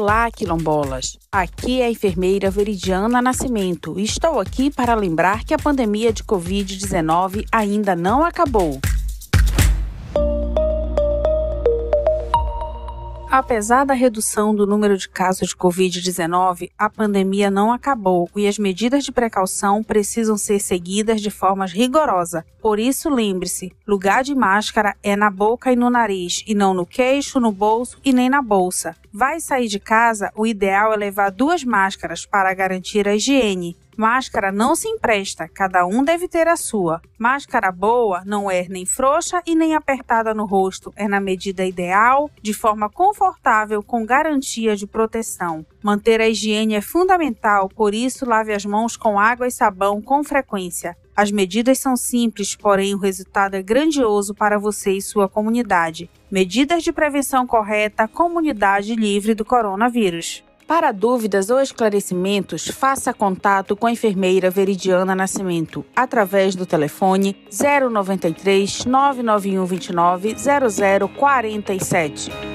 Olá, quilombolas! Aqui é a enfermeira Veridiana Nascimento e estou aqui para lembrar que a pandemia de Covid-19 ainda não acabou. Apesar da redução do número de casos de Covid-19, a pandemia não acabou e as medidas de precaução precisam ser seguidas de forma rigorosa. Por isso, lembre-se: lugar de máscara é na boca e no nariz, e não no queixo, no bolso e nem na bolsa. Vai sair de casa, o ideal é levar duas máscaras para garantir a higiene. Máscara não se empresta, cada um deve ter a sua. Máscara boa não é nem frouxa e nem apertada no rosto, é na medida ideal, de forma confortável, com garantia de proteção. Manter a higiene é fundamental, por isso lave as mãos com água e sabão com frequência. As medidas são simples, porém o resultado é grandioso para você e sua comunidade. Medidas de prevenção correta, comunidade livre do coronavírus. Para dúvidas ou esclarecimentos, faça contato com a enfermeira Veridiana Nascimento através do telefone 093 991 29 0047.